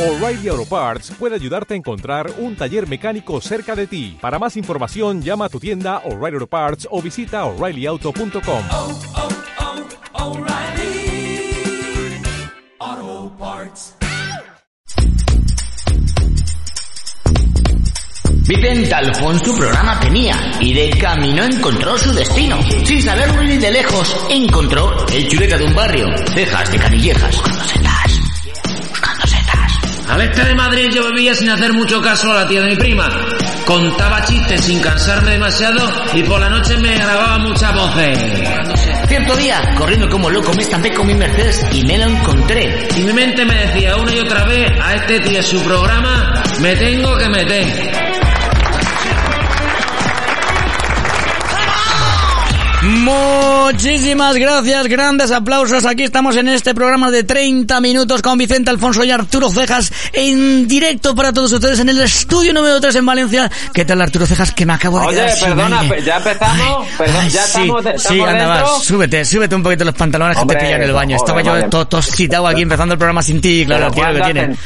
O'Reilly Auto Parts puede ayudarte a encontrar un taller mecánico cerca de ti. Para más información, llama a tu tienda O'Reilly Auto Parts o visita oreillyauto.com. oh, oh, Parts. Vicente Alfonso su programa tenía y de camino encontró su destino. Sin saberlo ni de lejos, encontró el chuleta de un barrio, cejas de canillejas, Al este de Madrid yo bebía sin hacer mucho caso a la tía de mi prima. Contaba chistes sin cansarme demasiado y por la noche me grababa muchas voces. Cierto día, corriendo como loco, me estampé con mi Mercedes y me lo encontré. Y mi mente me decía una y otra vez a este tío su programa me tengo que meter. Muchísimas gracias, grandes aplausos. Aquí estamos en este programa de 30 minutos con Vicente Alfonso y Arturo Cejas en directo para todos ustedes en el estudio número 3 en Valencia. ¿Qué tal Arturo Cejas? Que me acabo de Oye, quedar sin perdona, aire. ya empezamos, perdón, Ay, ya sí, estamos, de- sí, estamos anda, dentro. va, súbete, súbete un poquito los pantalones que Hombre, te pillan en el baño. Estaba yo todo, todo citado aquí empezando el programa sin ti, claro, tío, que ¿cuándo has tiene.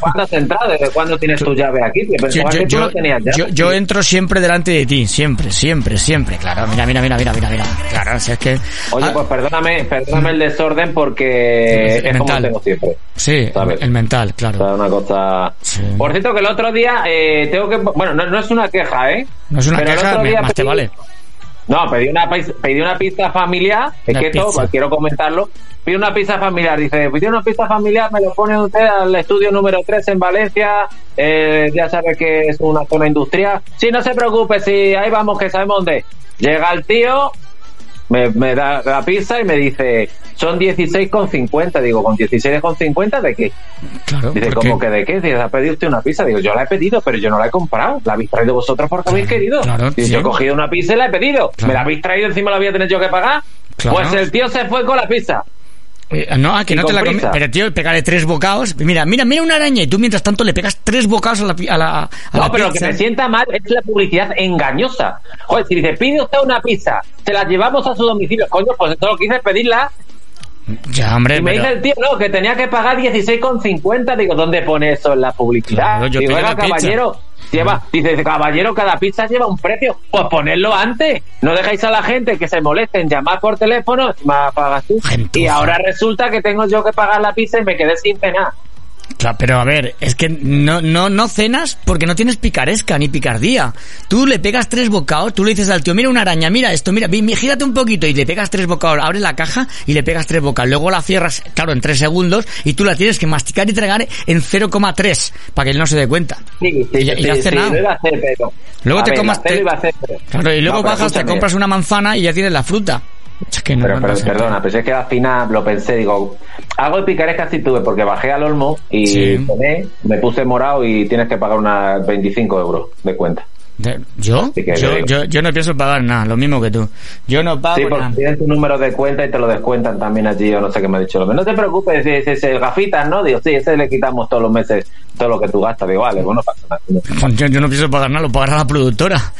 ¿Cuándo has entrado? ¿Desde cuándo tienes tu llave aquí? Yo que tú yo- lo tenías ya. yo- yo entro siempre delante de ti, siempre, siempre, siempre, claro. Mira, mira, mira, mira, mira, mira. Claro, si es que... Oye, Ah, pues perdóname, perdóname el desorden porque El es como mental. tengo siempre. Sí, ¿sabes? el mental, O claro. sea, una cosa... Sí. Por cierto, que el otro día eh, tengo que... Bueno, no, no es una queja, ¿eh? No es una Pero queja, más te vale. No, pedí una, pedí una pizza familiar, es que esto, pues, quiero comentarlo. Pedí una pizza familiar, dice, pedí una pizza familiar, me lo pone usted al estudio número 3 en Valencia, eh, ya sabe que es una zona industrial. Sí, no se preocupe, si ahí vamos, que sabemos dónde. Llega el tío, me, me da la pizza y me dice, son 16,50. Digo, ¿con 16,50 de qué? Claro, Dice, ¿cómo que de qué? Dice, ¿ha pedido usted una pizza? Digo, yo la he pedido, pero yo no la he comprado. La habéis traído vosotros porque habéis querido. claro, sí. yo he cogido una pizza y la he pedido. Claro. ¿Me la habéis traído encima la voy a tener yo que pagar? Claro. Pues el tío se fue con la pizza. Eh, no, a que Y no te la comes. Pero tío, pegarle tres bocados. Mira, mira, mira una araña y tú mientras tanto le pegas tres bocados a la, a la, a No, la pero lo que pizza. me sienta mal es la publicidad engañosa. Joder, si dice, pide usted una pizza, se la llevamos a su domicilio. Coño, pues esto lo que hice es pedirla. Ya, hombre, Y me pero- dice el tío, no, que tenía que pagar 16,50. Digo, ¿dónde pone eso en la publicidad? Claro, yo Digo, pizza. Lleva, dice, caballero, cada pizza lleva un precio. Pues ponedlo antes. No dejáis a la gente que se moleste en llamar por teléfono, más pagas tú. Gentuza. Y ahora resulta que tengo yo que pagar la pizza y me quedé sin cenar. Claro, pero a ver, es que no, no, no cenas porque no tienes picaresca ni picardía. Tú le pegas tres bocados, tú le dices al tío, mira una araña, mira esto, mira, gírate un poquito y le pegas tres bocados, abres la caja y le pegas tres bocados. Luego la cierras, claro, en tres segundos y tú la tienes que masticar y tragar en 0,3 para que él no se dé cuenta. Sí, sí, Y ya- y sí, ya has sí, cenado. lo iba a hacer, pero... Luego A te ver, comas te- iba a hacer, pero- Claro, y luego No, bajas, te compras una manzana y ya tienes la fruta. Es que no, Pero, pero, perdona, pero es que al final lo pensé, digo, algo de picaresca sí tuve, porque bajé al Olmo y Sí. me puse morado y tienes que pagar unas 25 euros de cuenta. ¿Yo? Yo, yo, yo no pienso pagar nada, lo mismo que tú. Yo no pago Sí, porque nada. tienes tu número de cuenta y te lo descuentan también allí, o no sé qué me ha dicho. hombre. No te preocupes, ese es el gafitas, ¿no? Digo, sí, ese le quitamos todos los meses todo lo que tú gastas. Digo, vale, bueno, pasa nada. Yo, yo no pienso pagar nada, lo pagará la productora.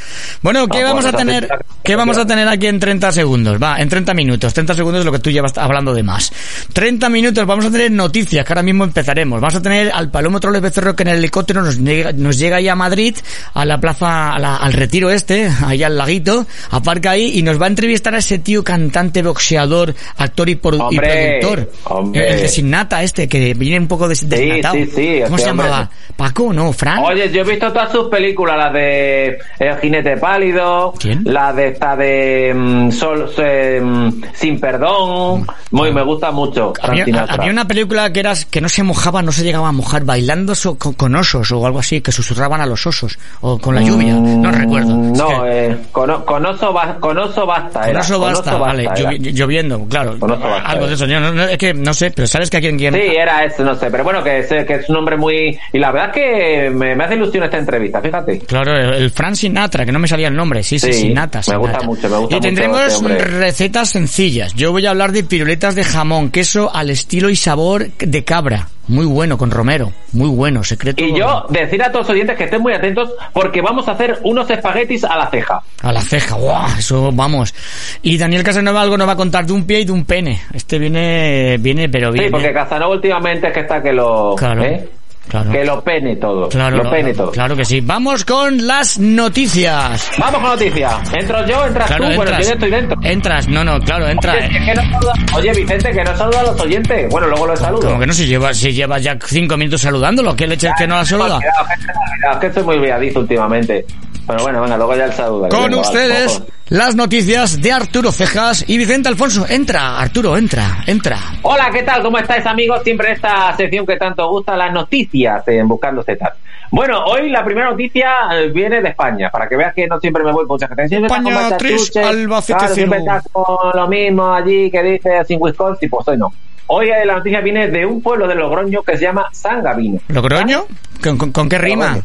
Bueno, ¿qué Ah, vamos a tener? ¿Qué vamos a tener aquí en 30 segundos? Va, en 30 minutos. 30 segundos es lo que tú llevas hablando de más. 30 minutos, vamos a tener noticias, que ahora mismo empezaremos. Vamos a tener al Palomo Troles Becerro que en el helicóptero nos llega, nos llega ahí a Madrid, a la plaza, a la- al retiro este, ahí al laguito, aparca ahí y nos va a entrevistar a ese tío cantante, boxeador, actor y, y productor. hombre. El de Sin Nata este, que viene un poco des- Sí, sí, sí, ¿Cómo se hombre. Llamaba? Paco, ¿no? ¿Fran? Oye, yo he visto todas sus películas, las de El jinete pálido, ¿Quién? la de esta de mm, Sol, eh, mm, Sin perdón, muy me gusta mucho. Frank Había, una película que era que no se mojaba, no se llegaba a mojar, bailando so- con, con osos o algo así, que susurraban a los osos, o con la lluvia, no recuerdo. Mm, No, que- eh, con, con oso ba- con oso basta. con era, oso con basta, oso vale, llovi- lloviendo, claro, Con oso basta, algo de eso, yo no, no, es que no sé, pero sabes que aquí en quien... Sí, era eso, no sé, pero bueno, que es, que es un hombre muy... Y la verdad es que me, me hace ilusión esta entrevista, fíjate. Claro, el, el Fran Sinatra, que no me salía el nombre, sí, sí, Sí, Sinatra. me gusta Sinatra. mucho, me gusta Y mucho tendremos este recetas sencillas. Yo voy a hablar de piruletas de jamón, queso al estilo y sabor de cabra. Muy bueno, con romero. Muy bueno, secreto. Y yo decir a todos los oyentes que estén muy atentos porque vamos a hacer unos espaguetis a la ceja. A la ceja, ¡guau! Eso vamos. Y Daniel Casanova algo nos va a contar de un pie y de un pene. Este viene, viene, pero Sí, viene. porque Casanova últimamente es que está que lo... Claro. ¿eh? Claro. Que lo pene todo. Claro, lo pene todo. claro que sí. Vamos con las noticias. Vamos con noticias. Entro yo, entras Claro, tú. Bueno, entras. yo ya estoy dentro. Entras, no, no, claro, entra. Oye, es que no saluda- Oye, Vicente, que no saluda a los oyentes. Bueno, luego los saludo. Como que no se lleva, si llevas ya cinco minutos saludándolo, ¿qué leche es que no la saluda? Cuidado, que estoy muy olvidadizo últimamente. Pero bueno, venga, luego ya el saludo. Con Venga, ustedes, las noticias de Arturo Cejas y Vicente Alfonso. Entra, Arturo, entra, entra. Hola, ¿qué tal? ¿Cómo estáis, amigos? Siempre esta sección que tanto gusta, las noticias en Buscando Zetas. Bueno, hoy la primera noticia eh, viene de España, para que veas que no siempre me voy con mucha gente. Siempre estás España con tres, Albacete claro, siempre cero. estás con lo mismo allí que dice sin Wisconsin, pues hoy no. Hoy eh, la noticia viene de un pueblo de Logroño que se llama San Gavino. ¿Logroño? ¿Con, con- con qué rima? Logroño.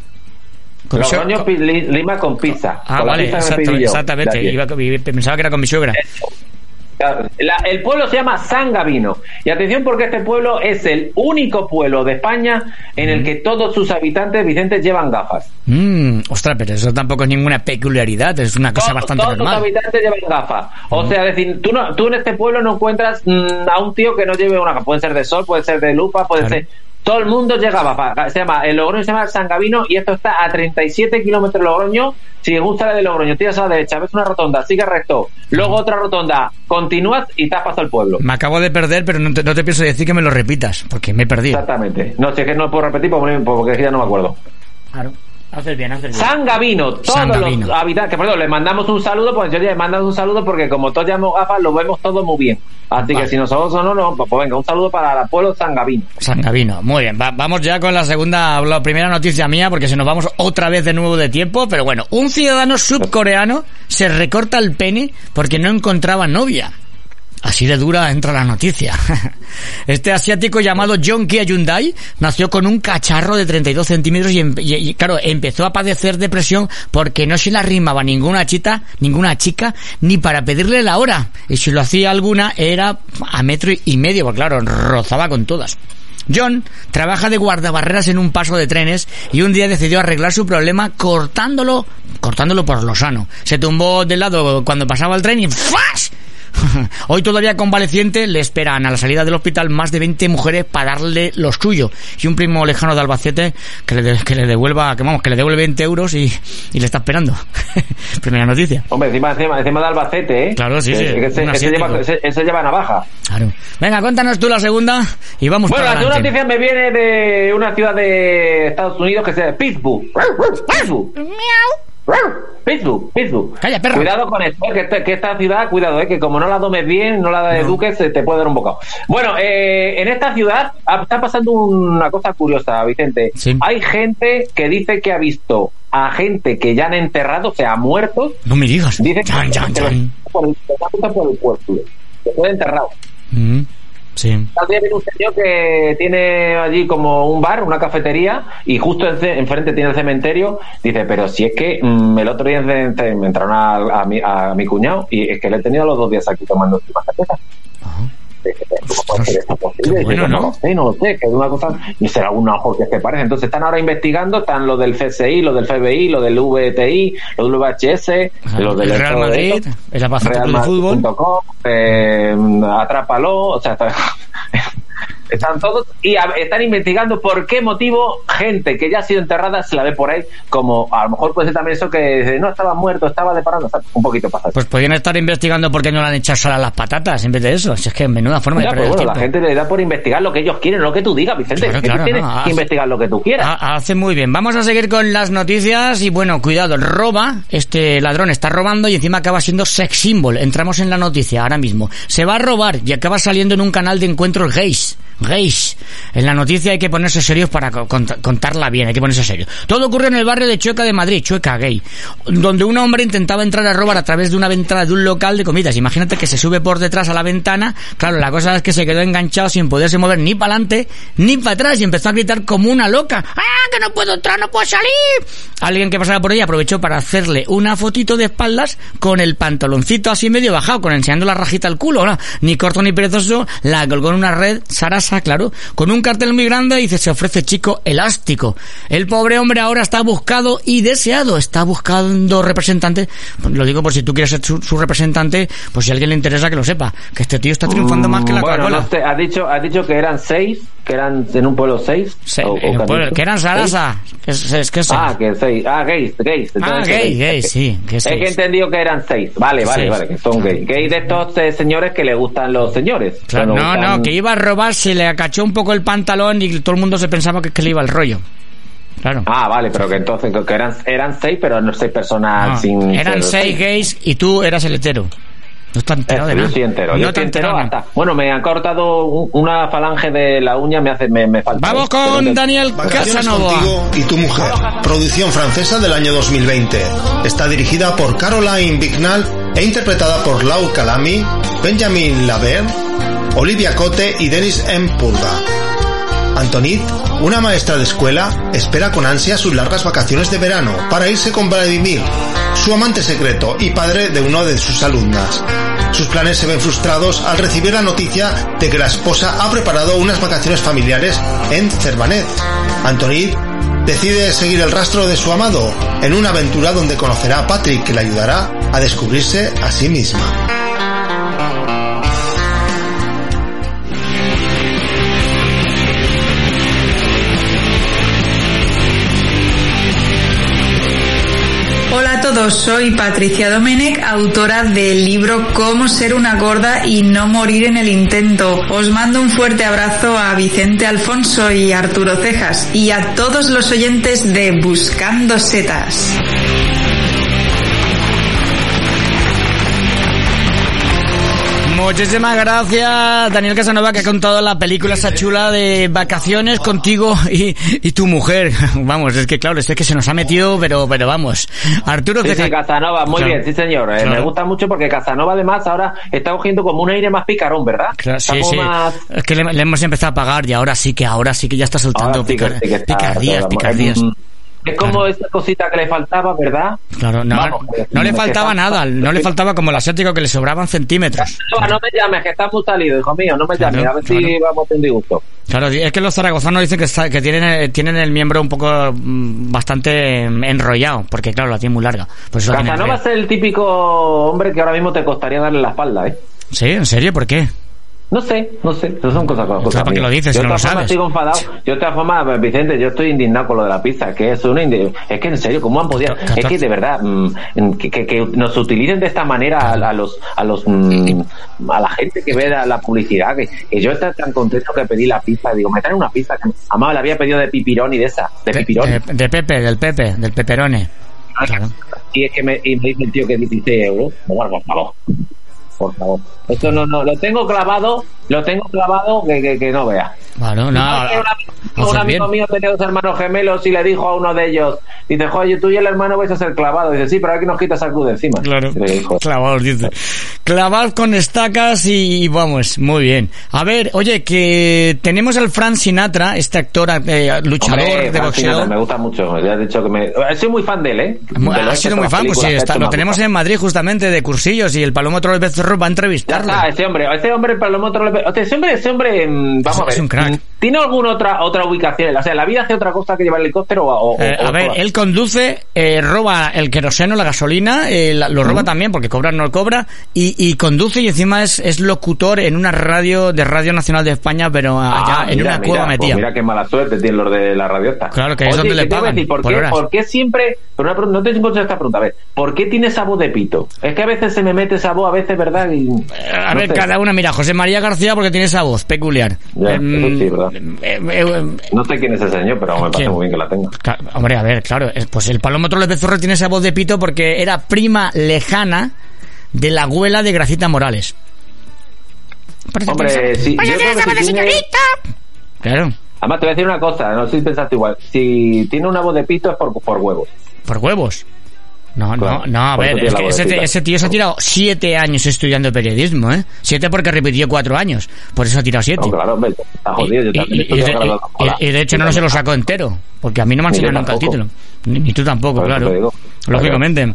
Con Logroño li- lima con pizza. Ah, con vale, pizza exacto- exactamente. Iba- pensaba que era con mi suegra. La- el pueblo se llama San Gavino. Y atención porque este pueblo es el único pueblo de España en el que todos sus habitantes, Vicente, llevan gafas. Mm, ostras, pero eso tampoco es ninguna peculiaridad, es una cosa Todos- bastante todos normal. los habitantes llevan gafas. O sea, es decir, tú, no, tú en este pueblo no encuentras mm, a un tío que no lleve una gafa. Puede ser de sol, puede ser de lupa, puede Claro. ser... Todo el mundo llega gafas. Se llama, el Logroño se llama San Gavino y esto está a 37 kilómetros de Logroño. Si te gusta la de Logroño, tiras a la derecha, ves una rotonda, sigue recto, luego otra rotonda, continúas y te has pasado el pueblo. Me acabo de perder, pero no te, no te pienso decir que me lo repitas, porque me he perdido. Exactamente. No, si es que no puedo repetir porque, porque ya no me acuerdo. Claro. Haces bien, haces bien. San Gavino, todos San Gavino. los habitantes, que perdón, le mandamos un saludo, pues yo le mandamos un saludo porque como todos llevamos gafas, lo vemos todo muy bien. Así Vale. que si nosotros o no, no, pues venga, un saludo para el pueblo San Gavino. San Gavino. Muy bien, va- vamos ya con la segunda, la primera noticia mía, porque se nos vamos otra vez de nuevo de tiempo, pero bueno, un ciudadano subcoreano se recorta el pene porque no encontraba novia. Así de dura entra la noticia. Este asiático llamado John Kia Hyundai nació con un cacharro de 32 centímetros y, y- claro, empezó a padecer depresión porque no se le arrimaba ninguna chita, ninguna chica, ni para pedirle la hora. Y si lo hacía alguna era a metro y medio, porque claro, rozaba con todas. John trabaja de guardabarreras en un paso de trenes y un día decidió arreglar su problema cortándolo, cortándolo por lo sano. Se tumbó del lado cuando pasaba el tren y ¡flash! Hoy todavía convaleciente le esperan a la salida del hospital más de 20 mujeres para darle lo suyo y un primo lejano de Albacete que le, de- que le devuelva, que vamos, que le devuelve 20 euros y, y le está esperando. Primera noticia. Hombre, encima, encima, encima de Albacete, ¿eh? Claro, sí, sí, ese, lleva, ese- ese lleva navaja. Claro. Venga, cuéntanos tú la segunda y vamos Bueno, para la segunda adelante. noticia me viene de una ciudad de Estados Unidos que se llama Pittsburgh. Pittsburgh. Pittsburgh, Pittsburgh. Calla, perro. Cuidado con esto, eh, que, esta- que esta ciudad, cuidado, eh, que como no la domes bien, no la eduques, se te puede dar un bocado. Bueno, eh, en esta ciudad está pasando una cosa curiosa, Vicente. Sí. Hay gente que dice que ha visto a gente que ya han enterrado, o sea, muertos, No me digas. Dicen que, Chan, chan, que los- chan. por el, por el cuerpo, que fue enterrado. Mm, sí. También viene un señor que tiene allí como un bar, una cafetería, y justoence- enfrente tiene el cementerio. Dice, pero si es que mm, el otro día me entraron a, a mi, a mi cuñado y es que le he tenido los dos días aquí tomando cerveza. Ajá. ¿Cómo puede ser bueno, Dice, ¿no? lo sé, no lo sé, que es una cosa, y será algún ojo que se parece. Entonces están ahora investigando, están los del CSI, los del FBI, los del VTI, los del VHS, los del el Real Madrid, el Club de Fútbol. Realmadrid.com, eh, atrápalo, o sea, está- están todos y a- están investigando por qué motivo gente que ya ha sido enterrada se la ve por ahí, como a lo mejor puede ser también eso que no estaba muerto, estaba de está un poquito pasado. Pues podrían estar investigando por qué no le han echado a las patatas en vez de eso. Si es que en menuda forma Ya, de pues perder bueno, el la gente le da por investigar lo que ellos quieren, lo que tú digas, Vicente. Claro, claro, tienes no, que investigar lo que tú quieras. Ha- Hace muy bien. Vamos a seguir con las noticias y bueno, cuidado, roba, este ladrón está robando y encima acaba siendo sex symbol. Entramos en la noticia ahora mismo. Se va a robar y acaba saliendo en un canal de encuentros gays. Gays. En la noticia hay que ponerse serios para co- cont- contarla bien, hay que ponerse serio. Todo ocurrió en el barrio de Chueca de Madrid, Chueca gay, donde un hombre intentaba entrar a robar a través de una ventana de un local de comidas. Imagínate que se sube por detrás a la ventana. Claro, la cosa es que se quedó enganchado sin poderse mover ni para adelante ni para atrás y empezó a gritar como una loca. ¡Ah, que no puedo entrar, no puedo salir! Alguien que pasaba por ahí aprovechó para hacerle una fotito de espaldas con el pantaloncito así medio bajado, con enseñando la rajita al culo, ¿no? Ni corto ni perezoso, la colgó en una red, Claro, con un cartel muy grande y dice, se ofrece chico elástico. El pobre hombre ahora está buscado y deseado, está buscando representante, lo digo por si tú quieres ser su, su representante, pues si a alguien le interesa que lo sepa, que este tío está triunfando más que la bueno, no has dicho, has dicho que eran seis que eran en un pueblo seis. Sí, o- o pueblo- que eran Sarasa. Es, es que Ah, que seis. Ah, gays, gays. Ah, entonces, gay, gays. gay, sí. Que Es que he entendido que eran seis. Vale, vale, Seis. vale, que son gays. Gays de estos eh, señores que le gustan los señores. Claro, no, gustan- no, que iba a robar, se le acachó un poco el pantalón y todo el mundo se pensaba que, que le iba el rollo. Claro. Ah, vale, pero que entonces que eran, eran seis, pero no seis personas No, sin. eran ser seis gays y tú eras el hetero. No está enterado de Eso, yo nada. estoy entero. No yo te estoy entero hasta. Bueno, me han cortado un- una falange de la uña, me hace, me, me falta. Vamos con Daniel Casanova. contigo y tu mujer. Producción francesa del año 2020. Está dirigida por Caroline Bignal e interpretada por Lau Calami, Benjamin Laver, Olivia Cote y Denis M. Purga. Antonit, una maestra de escuela, espera con ansia sus largas vacaciones de verano para irse con Vladimir, su amante secreto y padre de uno de sus alumnas. Sus planes se ven frustrados al recibir la noticia de que la esposa ha preparado unas vacaciones familiares en Cervanet. Antonit decide seguir el rastro de su amado en una aventura donde conocerá a Patrick que le ayudará a descubrirse a sí misma. Soy Patricia Domenech, autora del libro Cómo ser una gorda y no morir en el intento. Os mando un fuerte abrazo a Vicente Alfonso y Arturo Cejas y a todos los oyentes de Buscando Setas. Muchísimas gracias, Daniel Casanova, que ha contado la película esa chula de vacaciones contigo y, y tu mujer. Vamos, es que claro, es que se nos ha metido, pero, pero vamos. Arturo Sí, sí, Casanova, muy Claro. bien, sí señor. Eh, Claro. Me gusta mucho porque Casanova además ahora está cogiendo como un aire más picarón, ¿verdad? Claro, sí, sí. más- Es que le, le hemos empezado a pagar y ahora sí que, ahora sí que ya está soltando Ahora sí que- picar- sí que está- picardías, picardías. Mm, Es como Claro. esa cosita que le faltaba, ¿verdad? Claro, no, Vamos, no le faltaba está- nada, no le faltaba como el asiático que le sobraban centímetros. No, no me llames, que estás muy salido, hijo mío, no me Claro, llames, a ver si vamos a tener un disgusto. Claro, es que los zaragozanos dicen que, está- que tienen, eh, tienen el miembro un poco mm, bastante enrollado, porque claro, la tiene muy larga. Por eso Casanova es el típico hombre que ahora mismo te costaría darle la espalda, ¿eh? ¿Sí? ¿En serio? ¿Por qué? No sé, no sé, eso son cosas, cosas ¿para qué lo dices Yo si no lo sabes? sigo enfadado. Yo de todas formas, Vicente, yo estoy indignado con lo de la pizza, que es una indi- es que en serio, ¿cómo han podido? Es que de verdad, mm, que, que- que nos utilicen de esta manera a, a los, a los, mm, a la gente que ve la, la publicidad, que, que yo estaba tan contento que pedí la pizza, digo, me traen una pizza, que además la había pedido de pipirón y de esa, de De, pipirón. de- de Pepe, del Pepe, del Peperone. Claro. Y es que me, y me dice el tío que 16 euros. Bueno, por favor. Por favor. Esto no, no, lo tengo clavado, lo tengo clavado que, que, que no vea. Bueno, no, un, amigo bien. mío tenía dos hermanos gemelos y le dijo a uno de ellos, dice, joder, tú y el hermano vais a ser clavados. Dice, sí, pero aquí nos quitas al de encima. Claro, clavados, dice. Clavados con estacas y, y vamos, muy bien. A ver, oye, que tenemos al Frank Sinatra, este actor, eh, luchador Hombre, de boxeo. Sinatra, me gusta mucho. Ya he dicho que me... He sido muy fan de él, ¿eh? Ha sido muy fan, pues sí, está- lo tenemos en Madrid justamente de cursillos y el Palomo Troll Becerro va a entrevistarlo. está, ese hombre, ese hombre, pero lo otro, ese hombre, ese hombre, vamos a ver, es un crack. ¿tiene alguna otra otra ubicación? O sea, ¿la vida hace otra cosa que llevar el helicóptero o, o- Eh, o- a o ver, todas? él conduce, eh, roba el queroseno, la gasolina, eh, la- lo roba también porque cobra no cobra, y, y conduce y encima es, es locutor en una radio de Radio Nacional de España, pero allá Ah, en mira, una mira, cueva pues metida. mira qué mala suerte tienen los de la radio esta. Claro, que es donde le ¿qué te iba a pagan decir? ¿por, por qué, horas. por qué siempre, pero una pregunta, no te encuentro esta pregunta, a ver, ¿por qué tiene esa voz de pito? Es que a veces se me mete esa voz, a veces, ¿verdad? Y, A no ver, sé. cada una, mira, José María García porque tiene esa voz peculiar. Ya, Em, eso sí, ¿verdad? eh, eh, No sé quién es ese señor, pero me parece muy bien que la tenga. Ca- Hombre, a ver, claro, eh, pues el Palomo Troles Becerro tiene esa voz de pito porque era prima lejana de la abuela de Gracita Morales. Hombre, sí, yo creo que si tiene- Claro, Además, te voy a decir una cosa, no sé si pensaste igual. Si tiene una voz de pito es por, por huevos. por huevos. No, no, no, a ver, es que ese, tío se ha tirado siete años estudiando periodismo, ¿eh? Siete porque repitió cuatro años, por eso ha tirado siete. No, claro, hombre, está jodido. Yo Y- también y- de, y- hecho no, no se lo sacó entero, porque a mí no me han yo enseñado nunca el título. Ni, ni tú tampoco, claro. Lógicamente.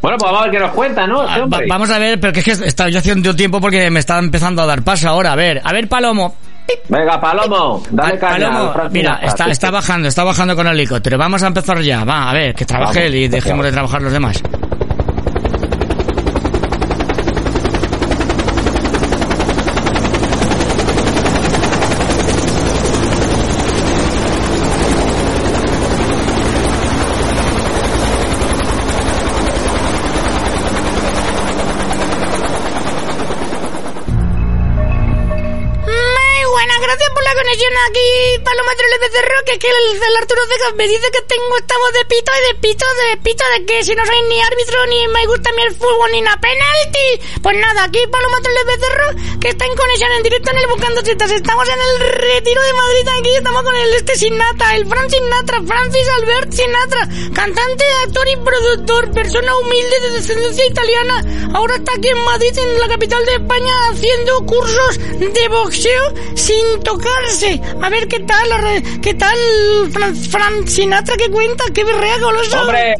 Bueno, pues vamos a ver qué nos cuenta, ¿no? Este Ah, va- hombre. vamos a ver, pero que es que estaba yo haciendo tiempo porque me estaba empezando a dar paso ahora. A ver, a ver, Palomo. Venga, Palomo, dale caña. Palomo, mira, está, está bajando, está bajando con el helicóptero. Vamos a empezar ya. Va, a ver, que trabaje Vamos, él y dejemos de trabajar los demás. Paloma Troles Becerro, que es que el, Arturo Cejas me dice que tengo esta voz de pito y de pito, de pito, de que si no soy ni árbitro, ni me gusta ni el fútbol, ni la penalti. Pues nada, aquí Paloma Troles Becerro, que está en conexión en directo en el Buscando Citas. Estamos en el retiro de Madrid aquí, estamos con el este Sinatra, el Fran Sinatra, Francis Albert Sinatra, cantante, actor y productor, persona humilde de descendencia italiana. Ahora está aquí en Madrid, en la capital de España, haciendo cursos de boxeo sin tocarse. A ver qué tal, re- qué tal Fran, Fran Sinatra, qué cuenta, qué berrea goloso. Hombre,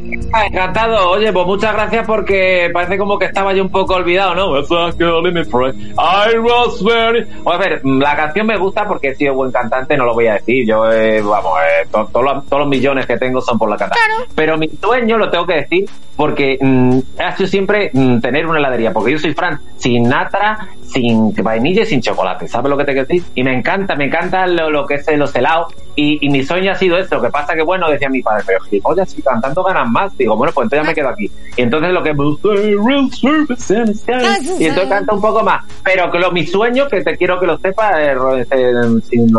encantado. Oye, pues muchas gracias porque parece como que estaba yo un poco olvidado, ¿no? I was very- Pues a ver, la canción me gusta porque he sido buen cantante, no lo voy a decir. Yo, eh, vamos, eh, to- todos los- todos los millones que tengo son por la cantada. Claro. Pero mi sueño lo tengo que decir porque mm, ha sido siempre mm, tener una heladería. Porque yo soy Fran sin natra, sin vainilla y sin chocolate. ¿Sabes lo que te quiero decir? Y me encanta, me encanta lo, lo que es eh, los helados. Y, y mi sueño ha sido esto. Lo que pasa que, bueno, decía mi padre, pero gilipollas, si cantando ganan más. Digo, bueno, pues entonces ya me quedo aquí. Y entonces lo que me gusta es real service and style. Y entonces canto un poco más. Pero que lo, mi sueño, que te quiero que lo sepas, eh, este,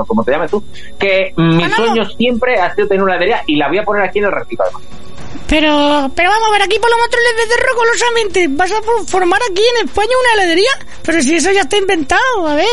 como te llames tú, que mi sueño siempre ha sido tener una heladería y la voy a poner aquí en el retiro además. Pero, pero vamos a ver, aquí Paloma Troles Becerro golosamente, ¿vas a for- formar aquí en España una heladería? Pero si eso ya está inventado, a ver.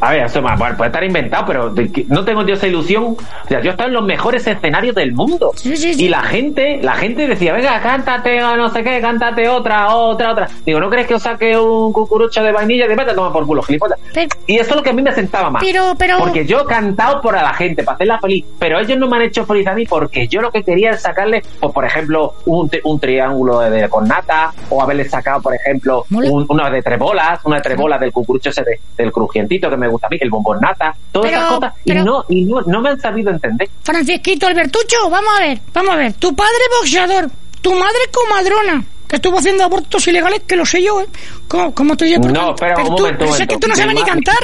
A ver, eso más, puede estar inventado, pero de no tengo yo esa ilusión. O sea, yo he estado en los mejores escenarios del mundo. Sí, sí, sí. Y la gente, la gente decía, venga, cántate o no sé qué, cántate otra, otra, otra. Digo, ¿no crees que os saque un cucurucho de vainilla? Digo, vete a tomar por culo, gilipollas. Pero- Y eso es lo que a mí me sentaba más. Pero, pero... Porque yo he cantado por a la gente, para hacerla feliz, pero ellos no me han hecho feliz a mí porque yo lo que quería es sacarle, pues, por ejemplo, un, un triángulo de, de- con nata, o haberle sacado, por ejemplo, un- una de tres bolas, una de tres bolas del cucurucho ese de- del crujientito que me gusta a mí, el bombón nata, todas Pero- esas cosas, pero- y, no, y no, no me han sabido entender. Francisquito Albertucho, vamos a ver, vamos a ver. Tu padre boxeador, tu madre comadrona, que estuvo haciendo abortos ilegales, que lo sé yo, ¿eh? ¿Cómo, cómo te digo? No, espera, un tú, momento, pero es que tú no sabes ni cantar.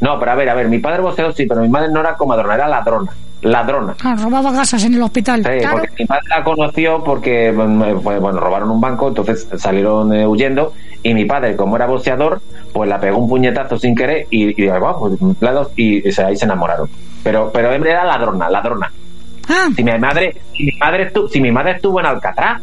No, pero a ver, a ver, mi padre boxeador sí, pero mi madre no era comadrona, era ladrona. Ladrona. Ah, robaba gasas en el hospital. Sí, claro. porque mi madre la conoció porque bueno, robaron un banco, entonces salieron eh, huyendo y mi padre, como era boxeador, pues la pegó un puñetazo sin querer y, y, pues, y, y se- ahí se enamoraron. Pero, pero era ladrona, ladrona. Ah, Si mi madre, si mi madre estuvo, si mi madre estuvo en Alcatraz,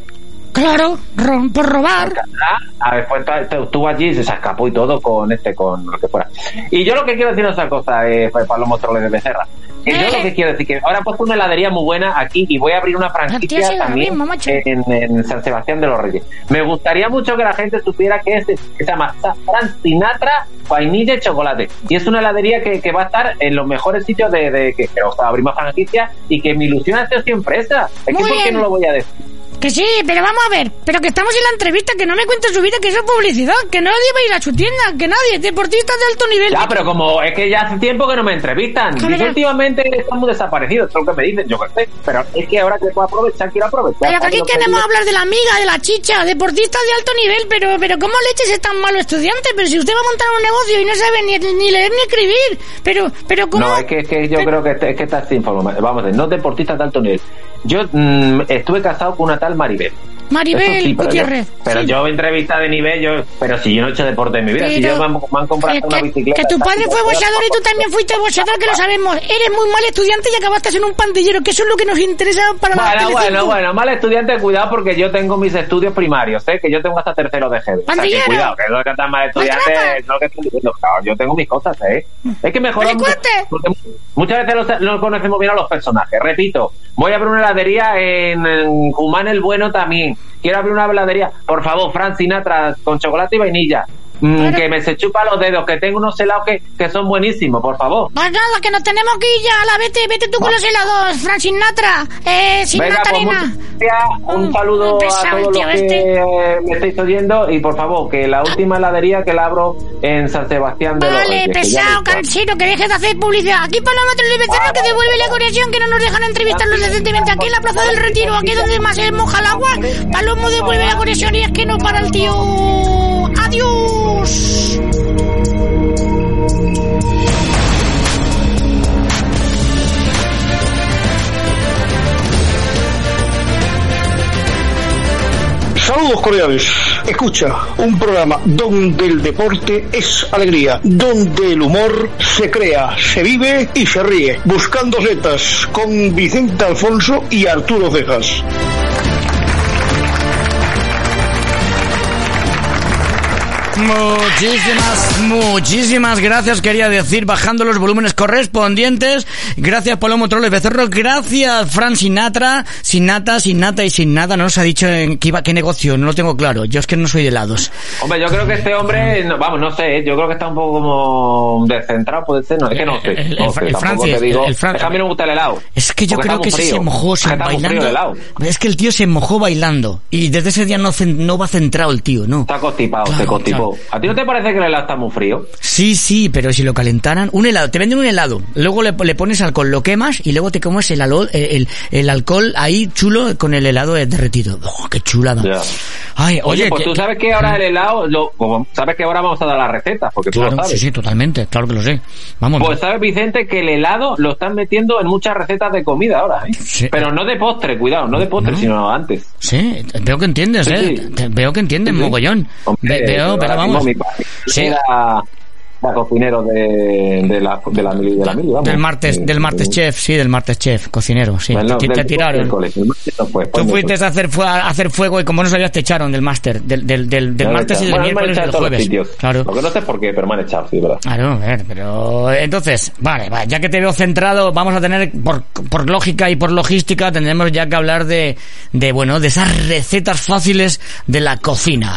claro, ro- por robar. Alcatraz, a ver, to- estuvo allí y se escapó y todo con este, con lo que fuera. Y yo lo que quiero decir es otra cosa, eh, fue Palomo Troles de Becerra. Que yo lo que quiero decir que ahora he puesto una heladería muy buena aquí y voy a abrir una franquicia también mismo, en, en San Sebastián de los Reyes. Me gustaría mucho que la gente supiera que es, que se llama Fran Sinatra Vainilla y Chocolate. Y es una heladería que, que va a estar en los mejores sitios de, de que, que abrimos franquicia y que mi ilusión ha sido siempre esa. Es que Muy ¿por qué no lo voy a decir? Que sí, pero vamos a ver, pero que estamos en la entrevista, que no me cuente su vida, que eso es publicidad, que nadie va a ir a su tienda, que nadie, deportistas de alto nivel. Ya, pero como es que ya hace tiempo que no me entrevistan. Dice, últimamente estamos desaparecidos, es lo que me dicen, yo qué sé. Pero es que ahora que puedo aprovechar, quiero aprovechar. Pero que ¿sabes aquí queremos hablar de la amiga, de la chicha, deportistas de alto nivel, pero, pero ¿cómo leches es tan malo estudiante? Pero si usted va a montar un negocio y no sabe ni, ni leer ni escribir, pero, pero ¿cómo? No, es que, es que yo Pero- creo que, es que estás informado. Vamos a ver, no deportistas de alto nivel. Yo mm, estuve casado con una tal Maribel. Maribel sí, pero Gutiérrez. Yo, pero sí. yo entrevista de nivel, yo, pero si yo no he hecho deporte en mi vida, si yo me han, me han comprado que, una bicicleta. que tu padre fue boxeador y tú también fuiste boxeador, que lo sabemos. Eres muy mal estudiante y acabaste en un pandillero, que eso es lo que nos interesa para la Bueno, Telecinco. bueno, bueno, mal estudiante, cuidado porque yo tengo mis estudios primarios, ¿eh? que yo tengo hasta tercero de GB. O sea, que Pandillero. cuidado, que no es que tan mal estudiante, Maltrata. no que estoy diciendo, claro, yo tengo mis cosas, ¿eh? Es que mejor... Porque muchas veces los- no conocemos bien a los personajes. Repito, voy a abrir una heladería en, en Humán el Bueno también. Quiero abrir una heladería. Por favor, Fran Sinatra con chocolate y vainilla. Mm, Pero- que me se chupa los dedos, que tengo unos helados que, que son buenísimos, por favor. Pues nada, que nos tenemos que ir ya. La vete, vete tú con los helados, Fran Sinatra. Eh, sin Venga, pues gracias. un saludo a pesado todos el los tío que este. eh, me estáis oyendo y por favor que la última heladería que la abro en San Sebastián de los Vale, pesado, cansino, que dejes de hacer publicidad. Aquí Paloma Troles Becerro que devuelve la conexión, que no nos dejan entrevistarlos decentemente. Aquí en la Plaza del Retiro, aquí donde más se moja el agua. Palomo devuelve la conexión y es que no para el tío. Adiós. Saludos cordiales. Escucha, un programa donde el deporte es alegría, donde el humor se crea, se vive y se ríe. Buscando setas con Vicente Alfonso y Arturo Cejas. Bravo! Muchísimas, muchísimas gracias, quería decir, bajando los volúmenes correspondientes. Gracias, Palomo Troles Becerro. Gracias, Fran Sinatra. Sin nata, sin nata y sin nada. No nos ha dicho en qué, iba, qué negocio, no lo tengo claro. Yo es que no soy de helados. Hombre, yo creo que este hombre, no, vamos, no sé, ¿eh? yo creo que está un poco como descentrado, puede ser, no, es que no sé. El- no el- el tampoco Francis, te digo, el Fran- me gusta el helado. Es que yo creo que frío. se mojó el bailando. Es que el tío se mojó bailando. Y desde ese día no, no va centrado el tío, ¿no. Está constipado, Claro, se constipó. claro. ¿A ti no te parece que el helado está muy frío? Sí, sí, pero si lo calentaran, un helado, te venden un helado, luego le, le pones alcohol, lo quemas y luego te comes el, alo- el, el- alcohol ahí chulo con el helado derretido. Oh, qué chulada. Ay, Oye, oye, pues que- tú sabes que ahora el helado, lo, como sabes que ahora vamos a dar las recetas, porque tú Claro, lo sabes. sí, sí, totalmente, claro que lo sé. Vamos. Pues sabes, Vicente, que el helado lo están metiendo en muchas recetas de comida ahora, ¿eh? Sí. Pero no de postre, cuidado, no de postre, sino antes. Sí, veo que entiendes, Sí, ¿eh? sí. Veo que entiendes, mogollón. Hombre, veo, pero vamos. Mi Sí. era, era cocinero de, de la de la mili de la mili, vamos. Del martes, del martes chef, sí, del martes chef, cocinero, sí. Bueno, te, te tiraron. colegio, no fue, Tú fuiste miércoles. a hacer, a hacer fuego y como no sabías te echaron del máster, del, del, del, del han martes y del Bueno, miércoles y del jueves. Claro. Lo que no sé por qué, pero me han echado, sí, verdad. Claro, a ver, pero entonces, vale, vale, ya que te veo centrado, vamos a tener, por, por lógica y por logística, tendremos ya que hablar de, de, bueno, de esas recetas fáciles de la cocina.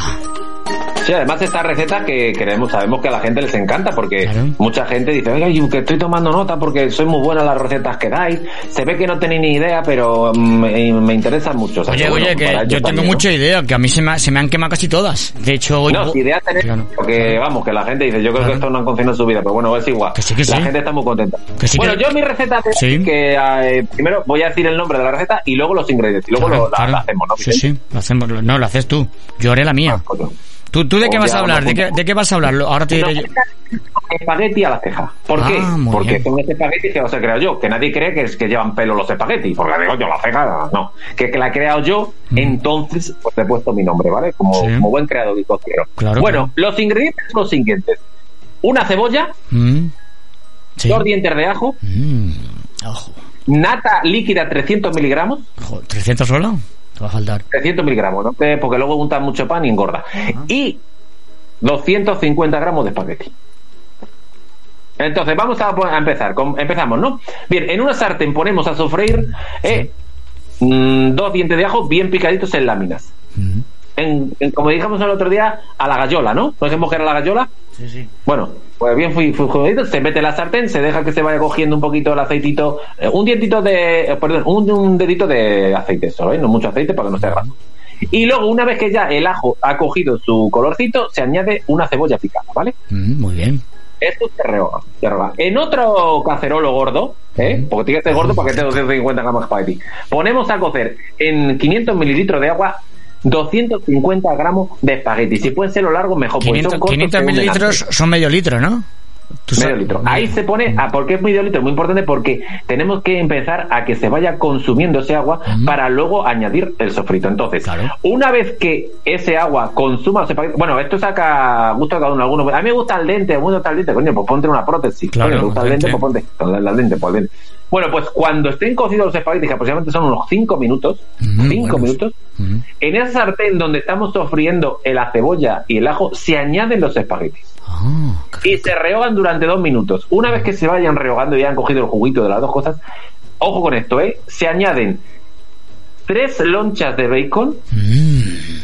Sí, además esta receta que queremos, sabemos que a la gente les encanta porque Claro. mucha gente dice, oiga, yo que estoy tomando nota porque soy muy buena las recetas que dais, se ve que no tenéis ni idea, pero mm, me, me interesan mucho. O sea, Oye, que, bueno, oye, que yo tengo también, ¿no? mucha idea, que a mí se me, se me han quemado casi todas. De hecho, hoy... No, si idea tenés, Claro. porque vamos, que la gente dice, yo creo que esto no han cocinado en su vida, pero bueno, es igual. Que sí, que la sí. gente está muy contenta. Que sí, bueno, yo mi receta de Sí. que eh, primero voy a decir el nombre de la receta y luego los ingredientes y luego lo, la, la hacemos, ¿no? Sí, sí, lo hacemos. No, lo haces tú. Yo haré la mía. Coño. ¿Tú, tú de qué Pues vas a hablar? ¿De qué, de qué vas a hablar? Ahora te diré yo. Espagueti a la ceja. ¿Por Ah, qué? Porque bien. son este espagueti que os he creado yo, que nadie cree que, es, que llevan pelo los espaguetis, porque digo yo, la ceja, no. Que, que la he creado yo, entonces pues le he puesto mi nombre, ¿vale? Como, Mm. Sí. como buen creador y cociero. Claro, bueno, los ingredientes son los siguientes. Una cebolla, Mm. Sí. dos dientes de ajo, Mm. Ojo. nata líquida 300 miligramos, Ojo, ¿300 solo? Va a faltar. 300 miligramos, ¿no? Eh, Porque luego untan mucho pan y engorda. Y 250 gramos de espagueti. Entonces, vamos a, empezar. con- empezamos, ¿no? Bien, en una sartén ponemos a sofreír eh, mm, dos dientes de ajo bien picaditos en láminas. En, en- como dijimos el otro día, a la gallola, ¿no? ¿No dijimos que era la gallola? Sí, sí. Bueno, pues bien fui, fui jugadito, se mete la sartén, se deja que se vaya cogiendo un poquito el aceitito, eh, un dientito de, eh, perdón, un, un dedito de aceite solo, ¿eh? no mucho aceite para que no sea graso. Y luego, una vez que ya el ajo ha cogido su colorcito, se añade una cebolla picada, ¿vale? Mm, muy bien. Esto se rehoga, se rehoga. En otro cacerolo gordo, ¿eh? porque tiene que ser gordo para que tenga 250 gramos de espagueti, ponemos a cocer en 500 mililitros de agua 250 gramos de espagueti. Si pueden ser lo largo, mejor. porque 500, son cortos, 500 se hunden mililitros son medio litro, ¿no? Medio litro. Ahí se pone, ah, ¿por qué es medio litro? Muy importante porque tenemos que empezar a que se vaya consumiendo ese agua para luego añadir el sofrito. Entonces, Claro. una vez que ese agua consuma los espaguetis- bueno, esto saca gusto a cada uno. Algunos, a mí me gusta el dente, a mí me gusta el dente, coño, pues ponte una prótesis. Claro, Coño, ¿te gusta el dente. dente, pues ponte el dente, pues el dente. Bueno, pues cuando estén cocidos los espaguetis, que aproximadamente son unos 5 minutos, Mm, 5 buenos. minutos, Mm. en esa sartén donde estamos sofriendo la cebolla y el ajo, se añaden los espaguetis Ah, y se rehogan durante dos minutos. Una vez que se vayan rehogando y hayan cogido el juguito de las dos cosas, ojo con esto, ¿eh? Se añaden tres lonchas de bacon, Mm.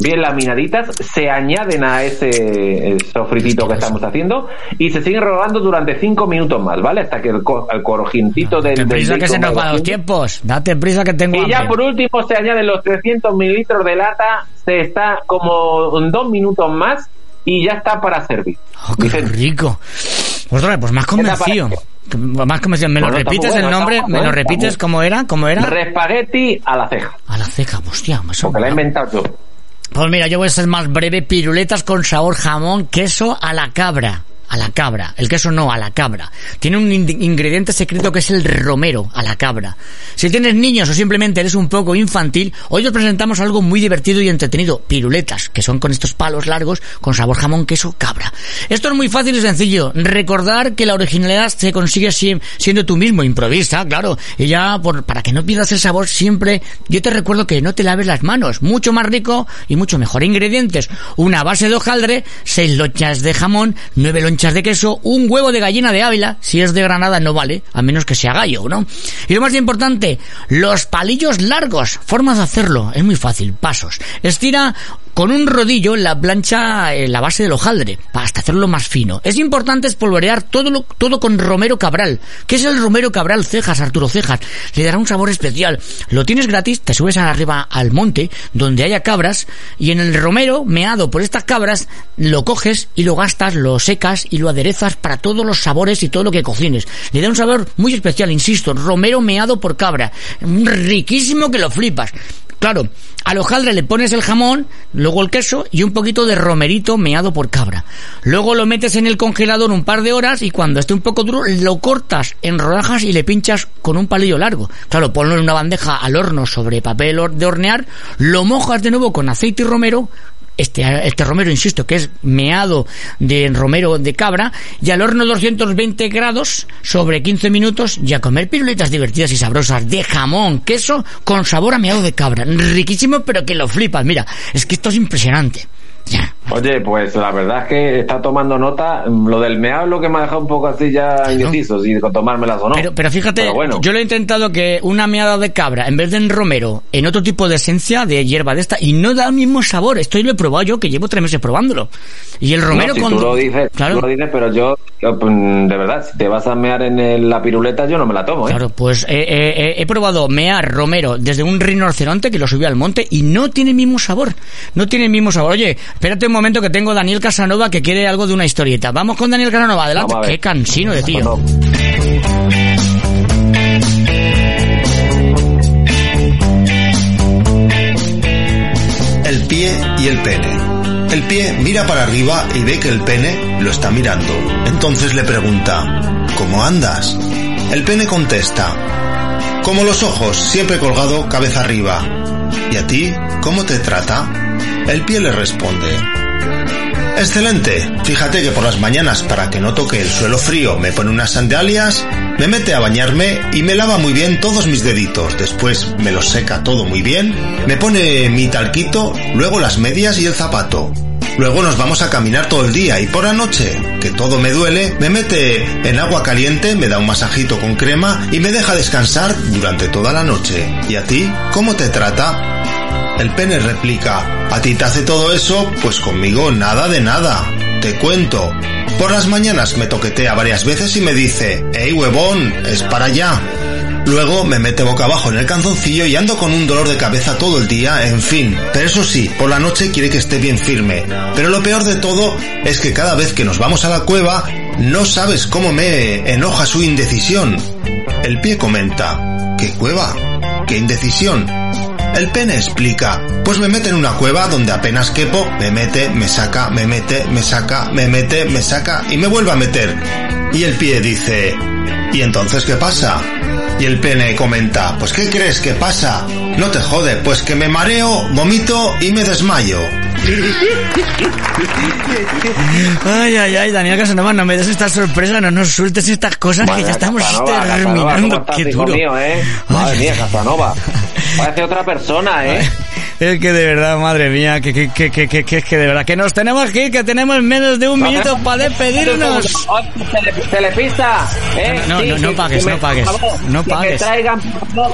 Bien laminaditas, se añaden a ese eh, sofritito que estamos haciendo y se siguen rehogando durante cinco minutos más, ¿vale? Hasta que el, co- el del, Date del prisa que se nos van los tiempos. Date prisa que tengo Y ya por último se añaden los 300 mililitros de lata, se está como en dos minutos más y ya está para servir. Oh, qué Vicente. rico. Ostras, pues más convencido. Más convencido. ¿Me lo Bueno, repites bueno, el nombre? bueno, ¿Me lo repites cómo era? ¿Cómo era? Respagueti a la ceja. A la ceja, hostia. me. Porque la he inventado yo. Pues mira, yo voy a ser más breve. Piruletas con sabor jamón, queso a la cabra. A la cabra. El queso no, a la cabra. Tiene un in- ingrediente secreto que es el romero, a la cabra. Si tienes niños o simplemente eres un poco infantil, hoy os presentamos algo muy divertido y entretenido. Piruletas, que son con estos palos largos con sabor jamón, queso, cabra. Esto es muy fácil y sencillo. Recordar que la originalidad se consigue si- siendo tú mismo. Improvisa, claro. Y ya, por, para que no pierdas el sabor, siempre yo te recuerdo que no te laves las manos. Mucho más rico y mucho mejor. Ingredientes. Una base de hojaldre, seis lonchas de jamón, nueve lonchas de queso, un huevo de gallina de Ávila. Si es de Granada no vale, a menos que sea gallo, ¿no? Y lo más importante, los palillos largos. Formas de hacerlo. Es muy fácil. Pasos. Estira con un rodillo la plancha en la base del hojaldre para hasta hacerlo más fino. Es importante espolvorear todo lo- todo con romero cabral. ¿Qué es el romero cabral cejas, Arturo Cejas? Le dará un sabor especial. Lo tienes gratis, te subes arriba al monte donde haya cabras y en el romero meado por estas cabras lo coges y lo gastas, lo secas y lo aderezas para todos los sabores y todo lo que cocines. Le da un sabor muy especial, insisto, romero meado por cabra. Riquísimo que lo flipas. Claro, al hojaldre le pones el jamón, luego el queso y un poquito de romerito meado por cabra. Luego lo metes en el congelador un par de horas y cuando esté un poco duro lo cortas en rodajas y le pinchas con un palillo largo. Claro, ponlo en una bandeja al horno sobre papel de hornear, lo mojas de nuevo con aceite y romero, este, este romero, insisto, que es meado de romero de cabra, y al horno 220 grados sobre 15 minutos y a comer piruletas divertidas y sabrosas de jamón, queso, con sabor a meado de cabra. Riquísimo, pero que lo flipas. Mira, es que esto es impresionante. Ya. Oye, pues la verdad es que está tomando nota. Lo del meado es lo que me ha dejado un poco así ya indeciso, si con tomármelas o no. Pero, pero fíjate, Pero bueno. yo lo he intentado que una meada de cabra, en vez de en romero, en otro tipo de esencia de hierba de esta, y no da el mismo sabor. Esto lo he probado yo, que llevo tres meses probándolo. Y el romero No, si con... tú lo dices, Claro. tú lo dices, pero yo, yo, pues, de verdad, si te vas a mear en el- la piruleta, yo no me la tomo, ¿eh? Claro, pues eh, eh, eh, he probado mear romero desde un rinoceronte que lo subí al monte y no tiene el mismo sabor. No tiene el mismo sabor. Oye, espérate un momento que tengo Daniel Casanova que quiere algo de una historieta. Vamos con Daniel Casanova, adelante. Qué cansino de tío. El pie y el pene. El pie mira para arriba y ve que el pene lo está mirando. Entonces le pregunta, ¿cómo andas? El pene contesta, como los ojos, siempre colgado cabeza arriba. ¿Y a ti? ¿Cómo te trata? El pie le responde, Excelente. Fíjate que por las mañanas, para que no toque el suelo frío, me pone unas sandalias, me mete a bañarme y me lava muy bien todos mis deditos. Después me los seca todo muy bien, me pone mi talquito, luego las medias y el zapato. Luego nos vamos a caminar todo el día y por la noche, que todo me duele, me mete en agua caliente, me da un masajito con crema y me deja descansar durante toda la noche. ¿Y a ti? ¿Cómo te trata? El pene replica, a ti te hace todo eso, pues conmigo nada de nada. Te cuento. Por las mañanas me toquetea varias veces y me dice, ¡Ey huevón! ¡Es para allá! Luego me mete boca abajo en el canzoncillo y ando con un dolor de cabeza todo el día, en fin. Pero eso sí, por la noche quiere que esté bien firme. Pero lo peor de todo es que cada vez que nos vamos a la cueva, no sabes cómo me enoja su indecisión. El pie comenta, ¿qué cueva? ¿Qué indecisión? El pene explica, pues me mete en una cueva donde apenas quepo, me mete, me saca, me mete, me saca, me mete, me saca y me vuelve a meter. Y el pie dice, ¿y entonces qué pasa? Y el pene comenta, pues ¿qué crees que pasa? No te jode, pues que me mareo, vomito y me desmayo. Ay, ay, ay, Daniel Casanova, no me des esta sorpresa, no nos sueltes estas cosas que ya estamos Casanova, terminando. ¿cómo estás, Qué duro. mío, eh? Madre mía, Casanova. Parece otra persona, ¿eh? Es que de verdad, madre mía, que, que, que, que, que, que, que de verdad, que nos tenemos que ir, que tenemos menos de un minuto para despedirnos. Tele- Telepista, ¿eh? No, no, no pagues, que no pagues, no que pagues. Me traigan,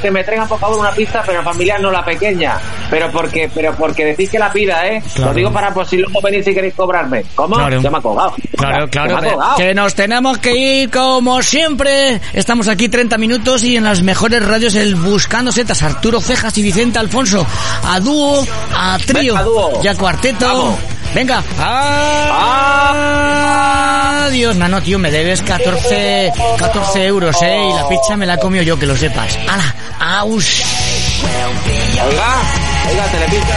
que me traigan por favor una pista, pero familiar, no la pequeña. Pero porque, pero porque decís que la pida, ¿eh? Lo digo para por si luego venís y queréis cobrarme. ¿Cómo? Claro. Se me ha colgado. Claro, claro, que, que nos tenemos que ir como siempre. Estamos aquí 30 minutos y en las mejores radios el Buscando Setas, Arturo Cejas y Vicente Alfonso. A dúo, a trío Venga, dúo. y a cuarteto. Vamos. Venga. Adiós. Nano, tío, me debes 14, 14 euros, eh. Y la pizza me la he comido yo, que lo sepas. ¡Hala! ¡Aus! Oiga, oiga, Telepista.